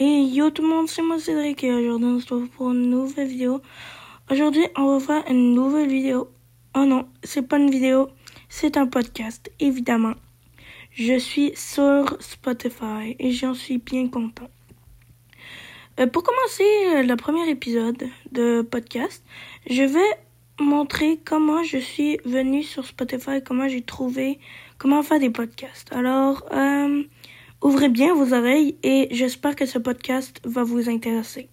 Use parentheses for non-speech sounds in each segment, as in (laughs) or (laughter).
Et yo tout le monde, c'est moi Cédric et aujourd'hui on se retrouve pour une nouvelle vidéo. Aujourd'hui on va faire une nouvelle vidéo. Oh non, c'est pas une vidéo, c'est un podcast, évidemment. Je suis sur Spotify et j'en suis bien content. Euh, pour commencer euh, le premier épisode de podcast, je vais montrer comment je suis venu sur Spotify, comment j'ai trouvé, comment faire des podcasts. Alors, euh, Ouvrez bien vos oreilles et j'espère que ce podcast va vous intéresser.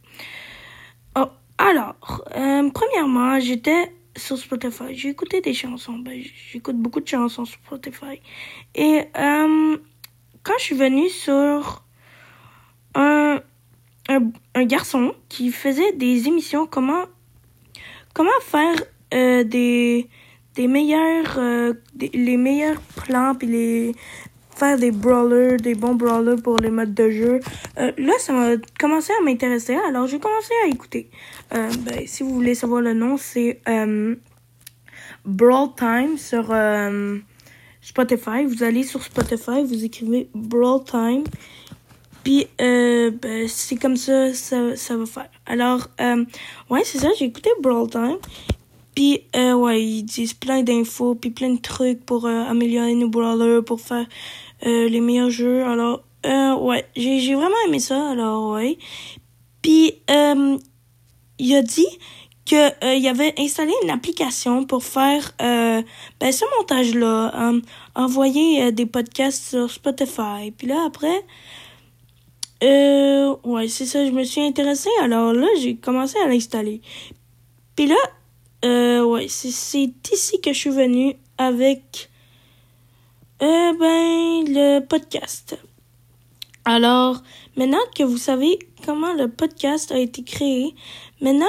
Oh, alors, euh, premièrement, j'étais sur Spotify. J'ai écouté des chansons. Ben, j'écoute beaucoup de chansons sur Spotify. Et euh, quand je suis venue sur un, garçon qui faisait des émissions, comment, faire euh, des des meilleurs les meilleurs plans puis les faire des brawlers, des bons brawlers pour les modes de jeu. Euh, là, ça m'a commencé à m'intéresser, alors j'ai commencé à écouter. Euh, ben, si vous voulez savoir le nom, c'est euh, Brawl Time sur Spotify. Vous allez sur Spotify, vous écrivez Brawl Time. Puis, ben, c'est comme ça, ça, ça va faire. Alors, ouais, c'est ça, j'ai écouté Brawl Time. Puis, euh, ouais, ils disent plein d'infos, puis plein de trucs pour euh, améliorer nos brawlers, pour faire euh, les meilleurs jeux. Alors, euh, ouais, j'ai, vraiment aimé ça, alors ouais. Puis, il a dit que il avait installé une application pour faire ben, ce montage-là, envoyer des podcasts sur Spotify. Puis là, après, euh, ouais, c'est ça, je me suis intéressée. Alors là, j'ai commencé à l'installer. Puis là, euh, ouais, c'est, ici que je suis venue avec euh, ben, le podcast. Alors, maintenant que vous savez comment le podcast a été créé, maintenant,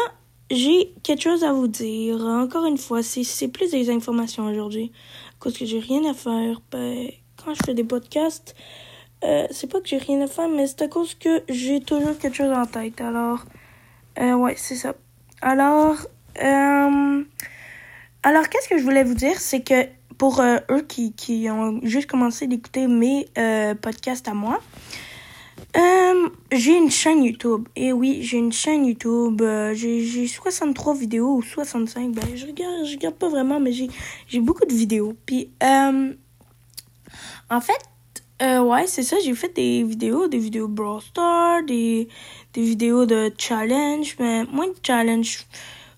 j'ai quelque chose à vous dire. Encore une fois, c'est, plus des informations aujourd'hui. Cause que j'ai rien à faire. Ben, quand je fais des podcasts, euh, c'est pas que j'ai rien à faire, mais c'est à cause que j'ai toujours quelque chose en tête. Alors, euh, ouais, c'est ça. Alors, euh, alors, qu'est-ce que je voulais vous dire, c'est que pour euh, eux qui, qui ont juste commencé d'écouter mes euh, podcasts à moi, j'ai une chaîne YouTube. Et oui, j'ai une chaîne YouTube. J'ai 63 vidéos ou 65. Ben, je regarde, regarde pas vraiment, mais j'ai beaucoup de vidéos. Puis, en fait, ouais, c'est ça. J'ai fait des vidéos, des vidéos Brawl Stars, des, des vidéos de challenge, mais moins de challenge.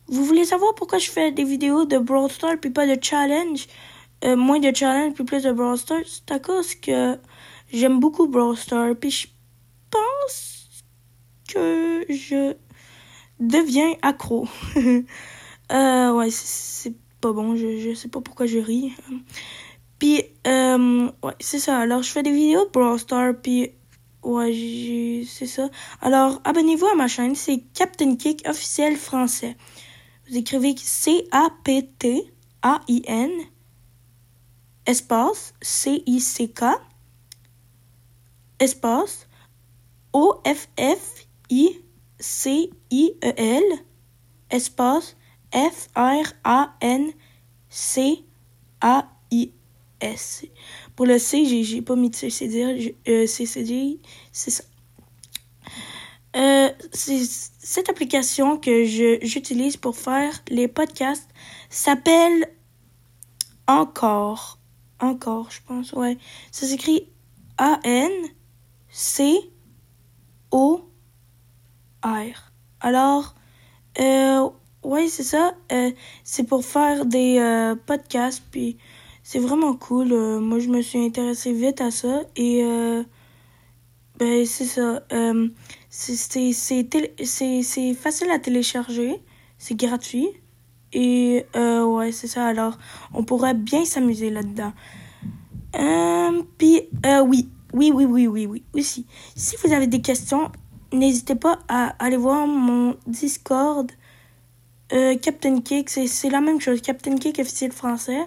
Vous voulez savoir pourquoi je fais des vidéos de Brawl Stars puis pas de challenge? Euh, moins de challenge puis plus de Brawl Stars? C'est à cause que j'aime beaucoup Brawl Stars puis je pense que je deviens accro. (laughs) euh, ouais, c'est pas bon. Je, je sais pas pourquoi je ris. Puis, euh, ouais, c'est ça. Alors, je fais des vidéos de Brawl Stars puis ouais, c'est ça. Alors, abonnez-vous à ma chaîne. C'est Captain Kick officiel français. Vous écrivez C-A-P-T-A-I-N espace C-I-C-K espace O-F-F-I-C-I-E-L espace F-R-A-N-C-A-I-S. Pour le C, j'ai pas mis de C, c'est dire, euh, c'est ça. Euh, cette application que j'utilise pour faire les podcasts s'appelle Encore. Encore, je pense, ouais. Ça s'écrit A-N C O R. Alors, euh, ouais, c'est ça. Euh, c'est pour faire des euh, podcasts, puis c'est vraiment cool. Moi, je me suis intéressée vite à ça et ben c'est ça. Euh, c'est facile à télécharger, c'est gratuit et euh, ouais c'est ça. Alors, on pourrait bien s'amuser là-dedans. Euh, puis oui, oui, oui, oui, oui, oui, aussi. Si vous avez des questions, n'hésitez pas à aller voir mon Discord. Captain Kick, c'est la même chose. Captain Kick officiel français.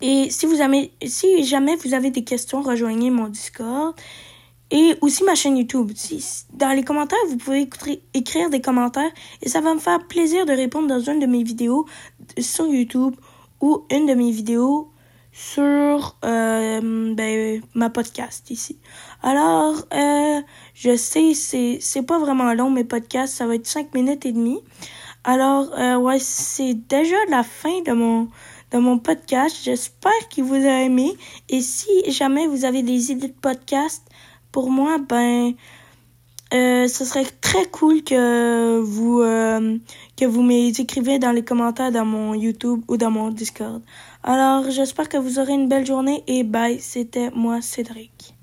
Et si vous avez, si jamais vous avez des questions, rejoignez mon Discord. Et aussi ma chaîne YouTube. Dans les commentaires, vous pouvez écrire des commentaires et ça va me faire plaisir de répondre dans une de mes vidéos sur YouTube ou une de mes vidéos sur euh, ben, ma podcast ici. Alors, euh, je sais, c'est, c'est pas vraiment long, mes podcasts, ça va être cinq minutes et demie. Alors, euh, ouais, c'est déjà la fin de mon, de mon podcast. J'espère qu'il vous a aimé. Et si jamais vous avez des idées de podcast pour moi, ben, euh, ce serait très cool que vous euh, que vous dans les commentaires dans mon YouTube ou dans mon Discord. Alors, j'espère que vous aurez une belle journée et bye, c'était moi Cédric.